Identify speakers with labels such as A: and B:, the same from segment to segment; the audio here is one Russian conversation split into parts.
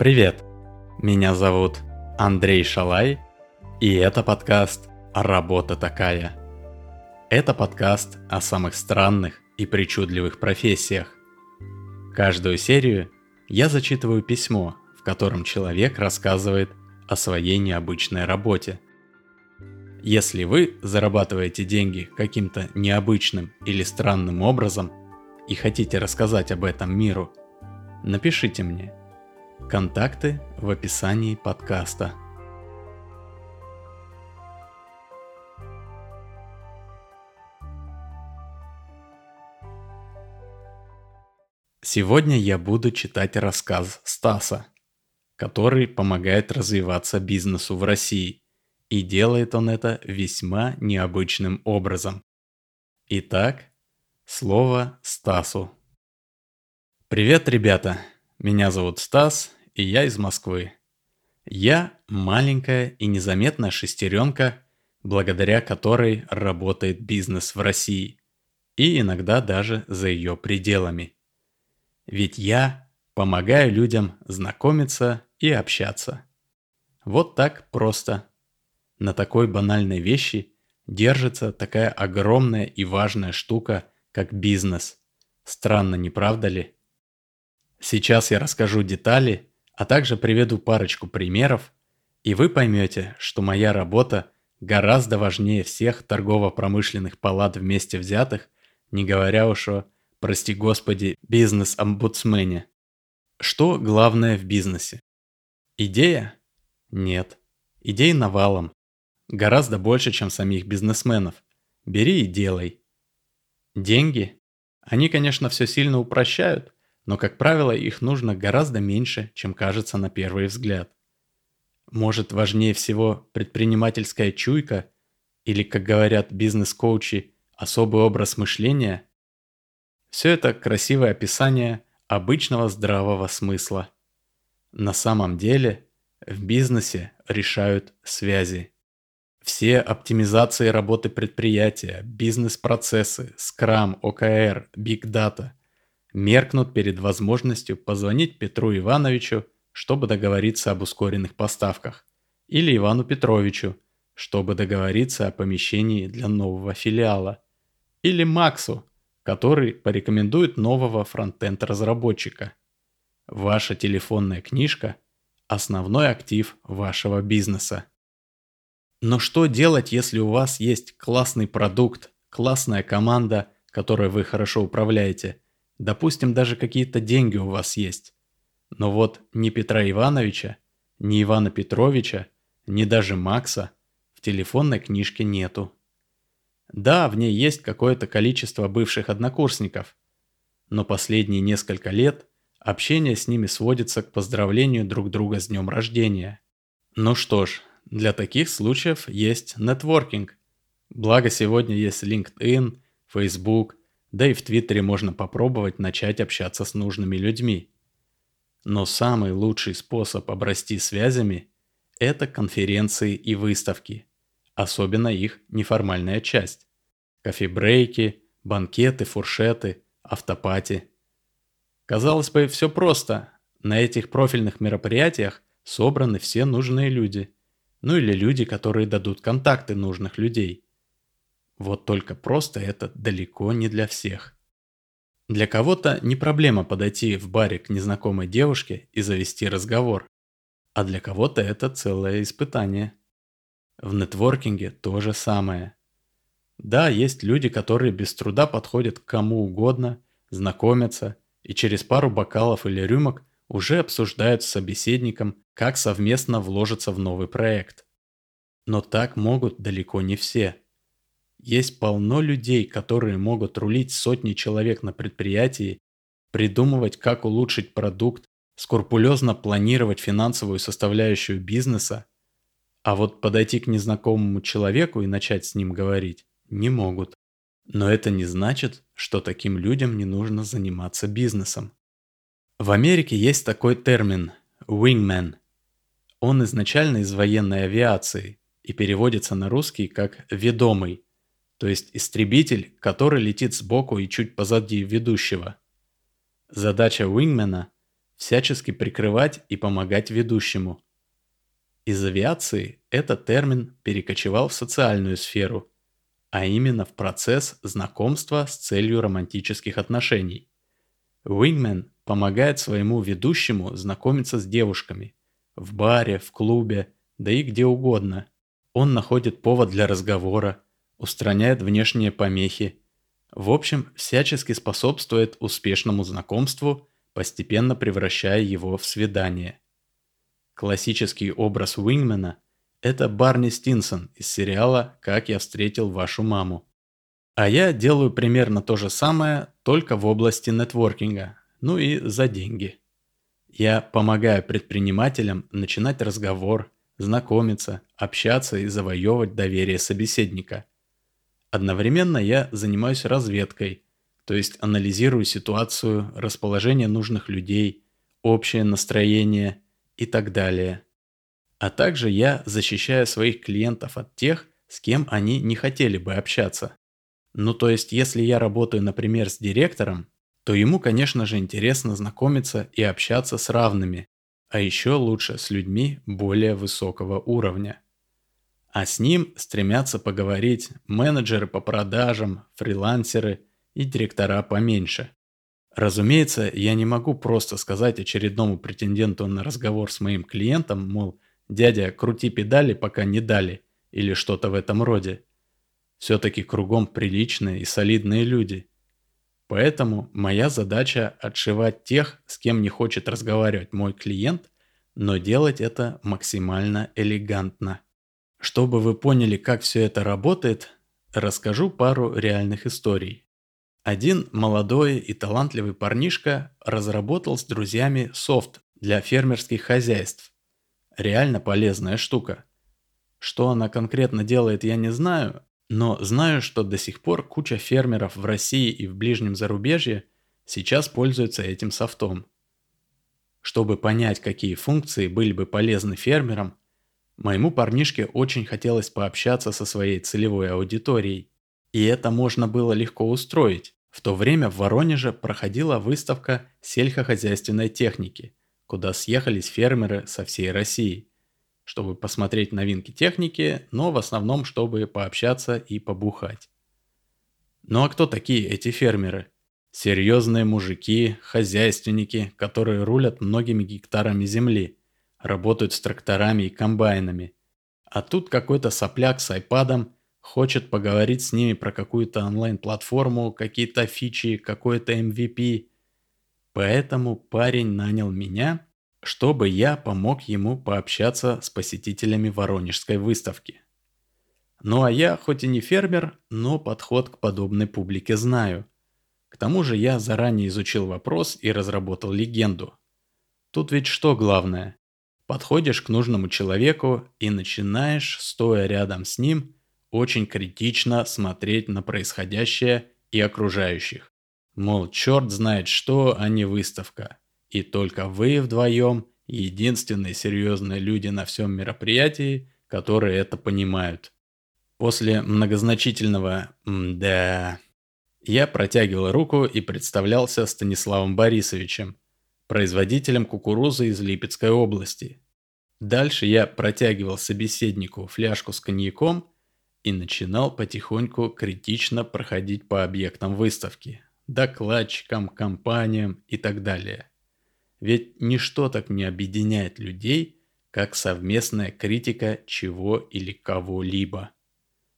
A: Привет! Меня зовут Андрей Шалай, и это подкаст «Работа такая». Это подкаст о самых странных и причудливых профессиях. Каждую серию я зачитываю письмо, в котором человек рассказывает о своей необычной работе. Если вы зарабатываете деньги каким-то необычным или странным образом и хотите рассказать об этом миру, напишите мне – Контакты в описании подкаста. Сегодня я буду читать рассказ Стаса, который помогает развиваться бизнесу в России, и делает он это весьма необычным образом. Итак, слово Стасу. Привет, ребята! Меня зовут Стас, и я из Москвы. Я маленькая и незаметная шестеренка, благодаря которой работает бизнес в России и иногда даже за ее пределами. Ведь я помогаю людям знакомиться и общаться. Вот так просто. На такой банальной вещи держится такая огромная и важная штука, как бизнес. Странно, не правда ли? Сейчас я расскажу детали, а также приведу парочку примеров, и вы поймете, что моя работа гораздо важнее всех торгово-промышленных палат вместе взятых, не говоря уж о, прости господи, бизнес-омбудсмене. Что главное в бизнесе? Идея? Нет. Идей навалом. Гораздо больше, чем самих бизнесменов. Бери и делай. Деньги? Они, конечно, все сильно упрощают – но, как правило, их нужно гораздо меньше, чем кажется на первый взгляд. Может, важнее всего предпринимательская чуйка или, как говорят бизнес-коучи, особый образ мышления? Все это красивое описание обычного здравого смысла. На самом деле в бизнесе решают связи. Все оптимизации работы предприятия, бизнес-процессы, Scrum, OKR, Big Data – меркнут перед возможностью позвонить Петру Ивановичу, чтобы договориться об ускоренных поставках, или Ивану Петровичу, чтобы договориться о помещении для нового филиала, или Максу, который порекомендует нового фронтенд-разработчика. Ваша телефонная книжка – основной актив вашего бизнеса. Но что делать, если у вас есть классный продукт, классная команда, которой вы хорошо управляете – Допустим, даже какие-то деньги у вас есть. Но вот ни Петра Ивановича, ни Ивана Петровича, ни даже Макса в телефонной книжке нету. Да, в ней есть какое-то количество бывших однокурсников, но последние несколько лет общение с ними сводится к поздравлению друг друга с днем рождения. Ну что ж, для таких случаев есть нетворкинг. Благо сегодня есть LinkedIn, Facebook, да и в Твиттере можно попробовать начать общаться с нужными людьми. Но самый лучший способ обрасти связями – это конференции и выставки, особенно их неформальная часть. Кофебрейки, банкеты, фуршеты, автопати. Казалось бы, все просто. На этих профильных мероприятиях собраны все нужные люди. Ну или люди, которые дадут контакты нужных людей – вот только просто это далеко не для всех. Для кого-то не проблема подойти в баре к незнакомой девушке и завести разговор, а для кого-то это целое испытание. В нетворкинге то же самое. Да, есть люди, которые без труда подходят к кому угодно, знакомятся и через пару бокалов или рюмок уже обсуждают с собеседником, как совместно вложиться в новый проект. Но так могут далеко не все – есть полно людей, которые могут рулить сотни человек на предприятии, придумывать, как улучшить продукт, скрупулезно планировать финансовую составляющую бизнеса, а вот подойти к незнакомому человеку и начать с ним говорить не могут. Но это не значит, что таким людям не нужно заниматься бизнесом. В Америке есть такой термин «wingman». Он изначально из военной авиации и переводится на русский как «ведомый», то есть истребитель, который летит сбоку и чуть позади ведущего. Задача Wingman – всячески прикрывать и помогать ведущему. Из авиации этот термин перекочевал в социальную сферу, а именно в процесс знакомства с целью романтических отношений. Wingman помогает своему ведущему знакомиться с девушками в баре, в клубе, да и где угодно. Он находит повод для разговора, устраняет внешние помехи. В общем, всячески способствует успешному знакомству, постепенно превращая его в свидание. Классический образ Уингмена – это Барни Стинсон из сериала «Как я встретил вашу маму». А я делаю примерно то же самое, только в области нетворкинга, ну и за деньги. Я помогаю предпринимателям начинать разговор, знакомиться, общаться и завоевывать доверие собеседника. Одновременно я занимаюсь разведкой, то есть анализирую ситуацию, расположение нужных людей, общее настроение и так далее. А также я защищаю своих клиентов от тех, с кем они не хотели бы общаться. Ну то есть, если я работаю, например, с директором, то ему, конечно же, интересно знакомиться и общаться с равными, а еще лучше с людьми более высокого уровня. А с ним стремятся поговорить менеджеры по продажам, фрилансеры и директора поменьше. Разумеется, я не могу просто сказать очередному претенденту на разговор с моим клиентом, мол, дядя, крути педали, пока не дали, или что-то в этом роде. Все-таки кругом приличные и солидные люди. Поэтому моя задача отшивать тех, с кем не хочет разговаривать мой клиент, но делать это максимально элегантно. Чтобы вы поняли, как все это работает, расскажу пару реальных историй. Один молодой и талантливый парнишка разработал с друзьями софт для фермерских хозяйств. Реально полезная штука. Что она конкретно делает, я не знаю, но знаю, что до сих пор куча фермеров в России и в ближнем зарубежье сейчас пользуются этим софтом. Чтобы понять, какие функции были бы полезны фермерам, моему парнишке очень хотелось пообщаться со своей целевой аудиторией. И это можно было легко устроить. В то время в Воронеже проходила выставка сельскохозяйственной техники, куда съехались фермеры со всей России чтобы посмотреть новинки техники, но в основном, чтобы пообщаться и побухать. Ну а кто такие эти фермеры? Серьезные мужики, хозяйственники, которые рулят многими гектарами земли, работают с тракторами и комбайнами. А тут какой-то сопляк с айпадом хочет поговорить с ними про какую-то онлайн-платформу, какие-то фичи, какой-то MVP. Поэтому парень нанял меня чтобы я помог ему пообщаться с посетителями Воронежской выставки. Ну а я, хоть и не фермер, но подход к подобной публике знаю. К тому же я заранее изучил вопрос и разработал легенду. Тут ведь что главное? Подходишь к нужному человеку и начинаешь, стоя рядом с ним, очень критично смотреть на происходящее и окружающих. Мол, черт знает что, а не выставка. И только вы вдвоем единственные серьезные люди на всем мероприятии, которые это понимают. После многозначительного «да» я протягивал руку и представлялся Станиславом Борисовичем, производителем кукурузы из Липецкой области. Дальше я протягивал собеседнику фляжку с коньяком и начинал потихоньку критично проходить по объектам выставки, докладчикам, компаниям и так далее. Ведь ничто так не объединяет людей, как совместная критика чего или кого-либо.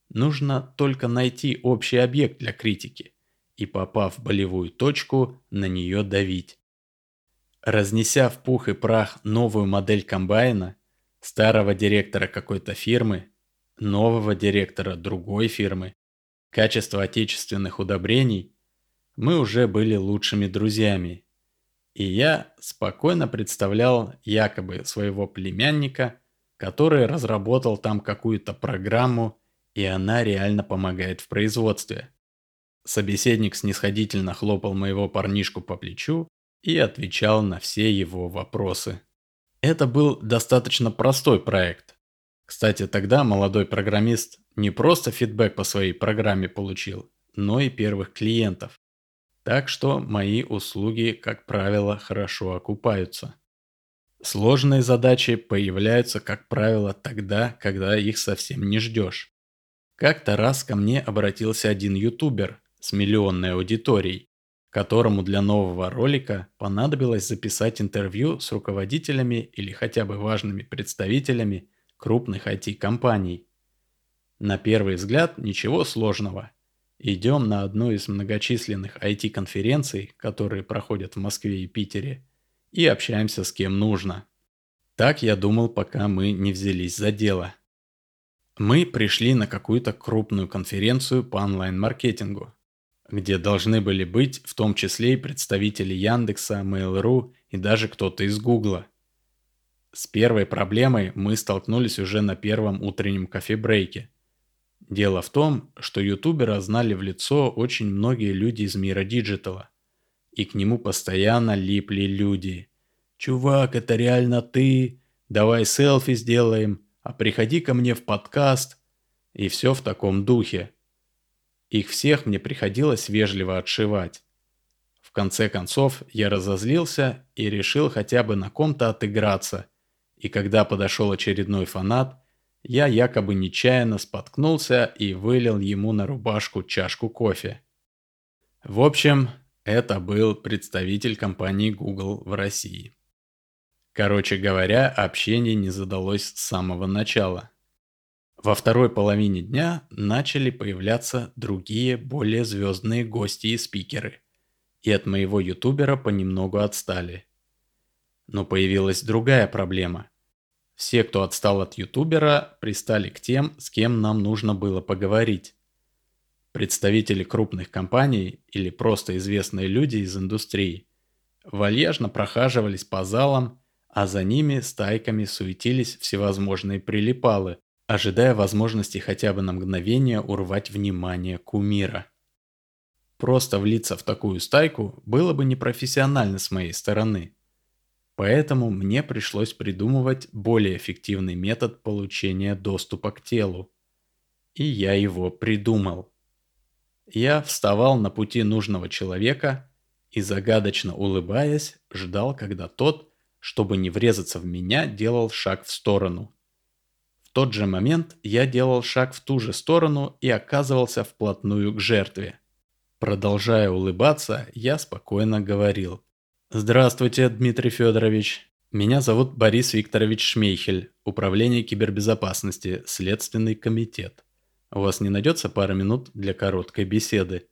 A: Нужно только найти общий объект для критики и, попав в болевую точку, на нее давить. Разнеся в пух и прах новую модель комбайна, старого директора какой-то фирмы, нового директора другой фирмы, качество отечественных удобрений, мы уже были лучшими друзьями и я спокойно представлял якобы своего племянника, который разработал там какую-то программу, и она реально помогает в производстве. Собеседник снисходительно хлопал моего парнишку по плечу и отвечал на все его вопросы. Это был достаточно простой проект. Кстати, тогда молодой программист не просто фидбэк по своей программе получил, но и первых клиентов. Так что мои услуги, как правило, хорошо окупаются. Сложные задачи появляются, как правило, тогда, когда их совсем не ждешь. Как-то раз ко мне обратился один ютубер с миллионной аудиторией, которому для нового ролика понадобилось записать интервью с руководителями или хотя бы важными представителями крупных IT-компаний. На первый взгляд ничего сложного. Идем на одну из многочисленных IT-конференций, которые проходят в Москве и Питере, и общаемся с кем нужно. Так я думал, пока мы не взялись за дело. Мы пришли на какую-то крупную конференцию по онлайн-маркетингу, где должны были быть в том числе и представители Яндекса, Mail.ru и даже кто-то из Гугла. С первой проблемой мы столкнулись уже на первом утреннем кофе-брейке. Дело в том, что ютубера знали в лицо очень многие люди из мира digital а. И к нему постоянно липли люди – «Чувак, это реально ты? Давай селфи сделаем, а приходи ко мне в подкаст». И все в таком духе. Их всех мне приходилось вежливо отшивать. В конце концов, я разозлился и решил хотя бы на ком-то отыграться. И когда подошел очередной фанат, я якобы нечаянно споткнулся и вылил ему на рубашку чашку кофе. В общем, это был представитель компании Google в России. Короче говоря, общение не задалось с самого начала. Во второй половине дня начали появляться другие, более звездные гости и спикеры. И от моего ютубера понемногу отстали. Но появилась другая проблема. Все, кто отстал от ютубера, пристали к тем, с кем нам нужно было поговорить. Представители крупных компаний или просто известные люди из индустрии вальяжно прохаживались по залам а за ними стайками суетились всевозможные прилипалы, ожидая возможности хотя бы на мгновение урвать внимание кумира. Просто влиться в такую стайку было бы непрофессионально с моей стороны. Поэтому мне пришлось придумывать более эффективный метод получения доступа к телу. И я его придумал. Я вставал на пути нужного человека и, загадочно улыбаясь, ждал, когда тот чтобы не врезаться в меня, делал шаг в сторону. Тот же момент я делал шаг в ту же сторону и оказывался вплотную к жертве. Продолжая улыбаться, я спокойно говорил. «Здравствуйте, Дмитрий Федорович. Меня зовут Борис Викторович Шмейхель, Управление кибербезопасности, Следственный комитет. У вас не найдется пара минут для короткой беседы?»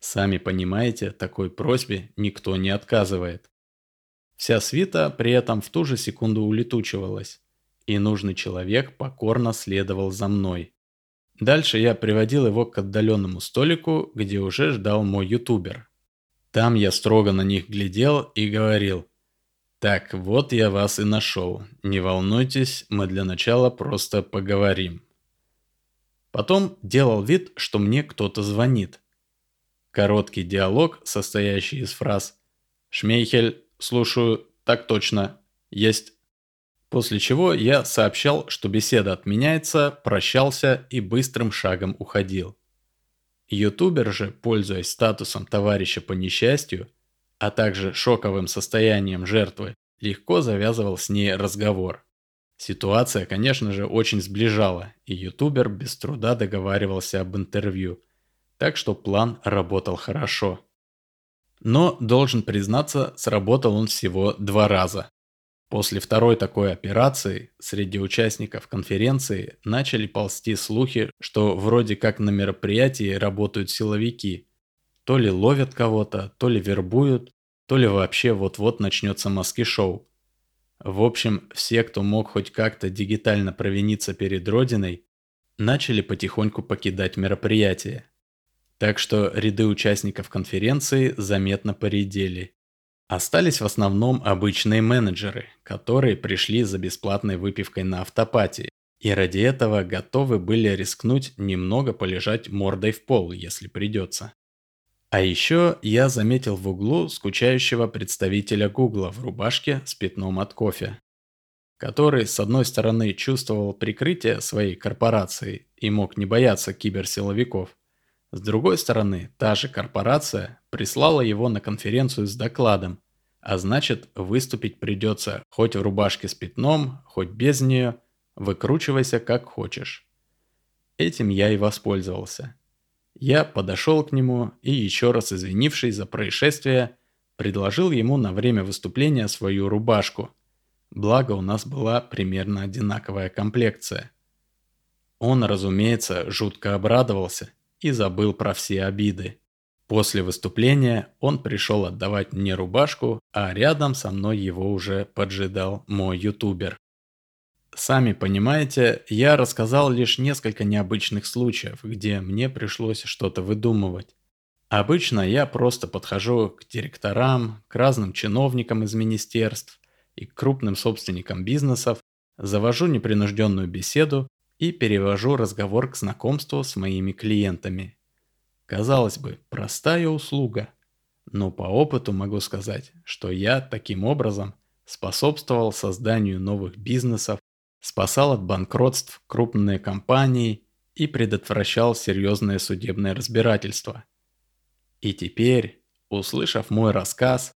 A: Сами понимаете, такой просьбе никто не отказывает. Вся свита при этом в ту же секунду улетучивалась, и нужный человек покорно следовал за мной. Дальше я приводил его к отдаленному столику, где уже ждал мой ютубер. Там я строго на них глядел и говорил, «Так, вот я вас и нашел. Не волнуйтесь, мы для начала просто поговорим». Потом делал вид, что мне кто-то звонит. Короткий диалог, состоящий из фраз «Шмейхель, «Слушаю, так точно. Есть». После чего я сообщал, что беседа отменяется, прощался и быстрым шагом уходил. Ютубер же, пользуясь статусом товарища по несчастью, а также шоковым состоянием жертвы, легко завязывал с ней разговор. Ситуация, конечно же, очень сближала, и ютубер без труда договаривался об интервью, так что план работал хорошо. Но, должен признаться, сработал он всего два раза. После второй такой операции среди участников конференции начали ползти слухи, что вроде как на мероприятии работают силовики. То ли ловят кого-то, то ли вербуют, то ли вообще вот-вот начнется маски-шоу. В общем, все, кто мог хоть как-то дигитально провиниться перед Родиной, начали потихоньку покидать мероприятие. Так что ряды участников конференции заметно поредели. Остались в основном обычные менеджеры, которые пришли за бесплатной выпивкой на автопатии и ради этого готовы были рискнуть немного полежать мордой в пол, если придется. А еще я заметил в углу скучающего представителя Гугла в рубашке с пятном от кофе, который с одной стороны чувствовал прикрытие своей корпорации и мог не бояться киберсиловиков, С другой стороны, та же корпорация прислала его на конференцию с докладом, а значит, выступить придется хоть в рубашке с пятном, хоть без нее, выкручивайся как хочешь. Этим я и воспользовался. Я подошел к нему и, еще раз извинившись за происшествие, предложил ему на время выступления свою рубашку. Благо у нас была примерно одинаковая комплекция. Он, разумеется, жутко обрадовался и забыл про все обиды. После выступления он пришел отдавать мне рубашку, а рядом со мной его уже поджидал мой ютубер. Сами понимаете, я рассказал лишь несколько необычных случаев, где мне пришлось что-то выдумывать. Обычно я просто подхожу к директорам, к разным чиновникам из министерств и к крупным собственникам бизнесов, завожу непринужденную беседу и перевожу разговор к знакомству с моими клиентами. Казалось бы, простая услуга, но по опыту могу сказать, что я таким образом способствовал созданию новых бизнесов, спасал от банкротств крупные компании и предотвращал серьезное судебное разбирательство. И теперь, услышав мой рассказ,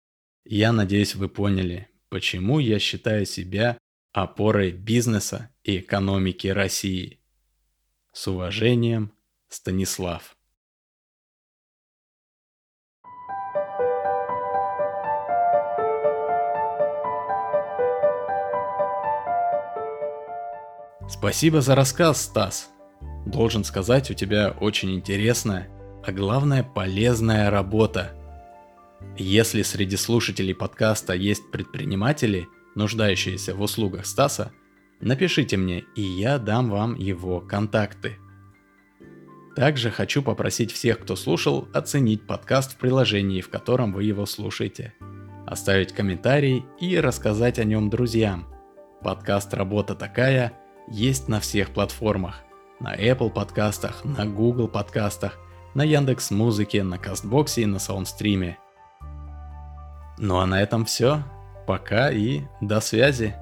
A: я надеюсь вы поняли, почему я считаю себя опорой бизнеса и экономики России. С уважением, Станислав. Спасибо за рассказ, Стас. Должен сказать, у тебя очень интересная, а главное полезная работа. Если среди слушателей подкаста есть предприниматели, нуждающиеся в услугах Стаса, напишите мне, и я дам вам его контакты. Также хочу попросить всех, кто слушал, оценить подкаст в приложении, в котором вы его слушаете, оставить комментарий и рассказать о нем друзьям. Подкаст «Работа такая» есть на всех платформах. На Apple подкастах, на Google подкастах, на Яндекс Музыке, на Кастбоксе и на Саундстриме. Ну а на этом все. Пока и до связи.